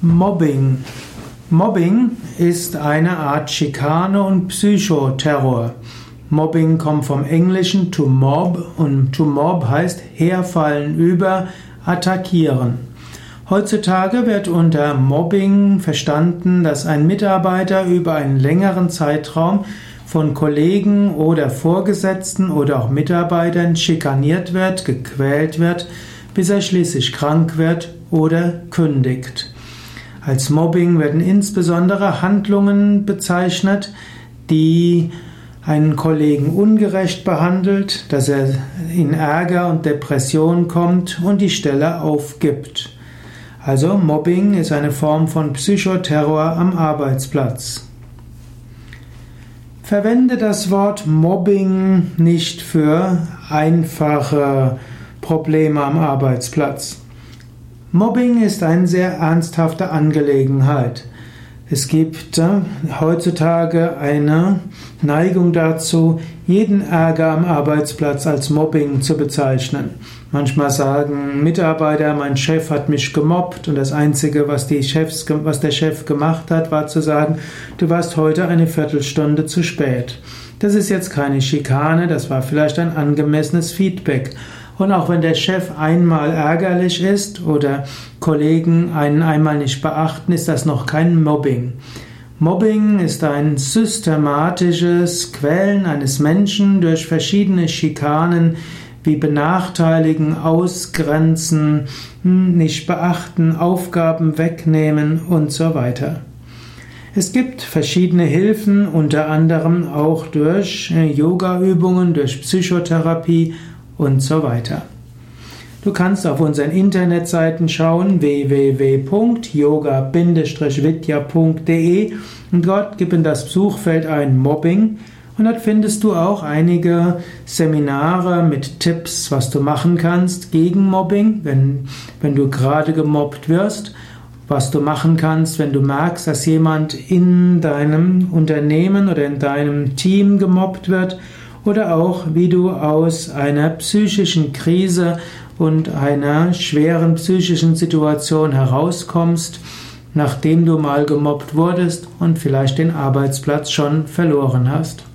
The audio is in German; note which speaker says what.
Speaker 1: Mobbing. Mobbing ist eine Art Schikane und Psychoterror. Mobbing kommt vom Englischen to mob und to mob heißt herfallen über, attackieren. Heutzutage wird unter Mobbing verstanden, dass ein Mitarbeiter über einen längeren Zeitraum von Kollegen oder Vorgesetzten oder auch Mitarbeitern schikaniert wird, gequält wird, bis er schließlich krank wird oder kündigt. Als Mobbing werden insbesondere Handlungen bezeichnet, die einen Kollegen ungerecht behandelt, dass er in Ärger und Depression kommt und die Stelle aufgibt. Also Mobbing ist eine Form von Psychoterror am Arbeitsplatz. Verwende das Wort Mobbing nicht für einfache Probleme am Arbeitsplatz. Mobbing ist eine sehr ernsthafte Angelegenheit. Es gibt äh, heutzutage eine Neigung dazu, jeden Ärger am Arbeitsplatz als Mobbing zu bezeichnen. Manchmal sagen Mitarbeiter, mein Chef hat mich gemobbt und das Einzige, was, die Chefs, was der Chef gemacht hat, war zu sagen, du warst heute eine Viertelstunde zu spät. Das ist jetzt keine Schikane, das war vielleicht ein angemessenes Feedback. Und auch wenn der Chef einmal ärgerlich ist oder Kollegen einen einmal nicht beachten, ist das noch kein Mobbing. Mobbing ist ein systematisches Quälen eines Menschen durch verschiedene Schikanen wie Benachteiligen, Ausgrenzen, nicht beachten, Aufgaben wegnehmen und so weiter. Es gibt verschiedene Hilfen, unter anderem auch durch äh, Yoga-Übungen, durch Psychotherapie und so weiter. Du kannst auf unseren Internetseiten schauen www.yoga-vidya.de und dort gib in das Suchfeld ein Mobbing und dort findest du auch einige Seminare mit Tipps, was du machen kannst gegen Mobbing, wenn, wenn du gerade gemobbt wirst, was du machen kannst, wenn du merkst, dass jemand in deinem Unternehmen oder in deinem Team gemobbt wird oder auch, wie du aus einer psychischen Krise und einer schweren psychischen Situation herauskommst, nachdem du mal gemobbt wurdest und vielleicht den Arbeitsplatz schon verloren hast.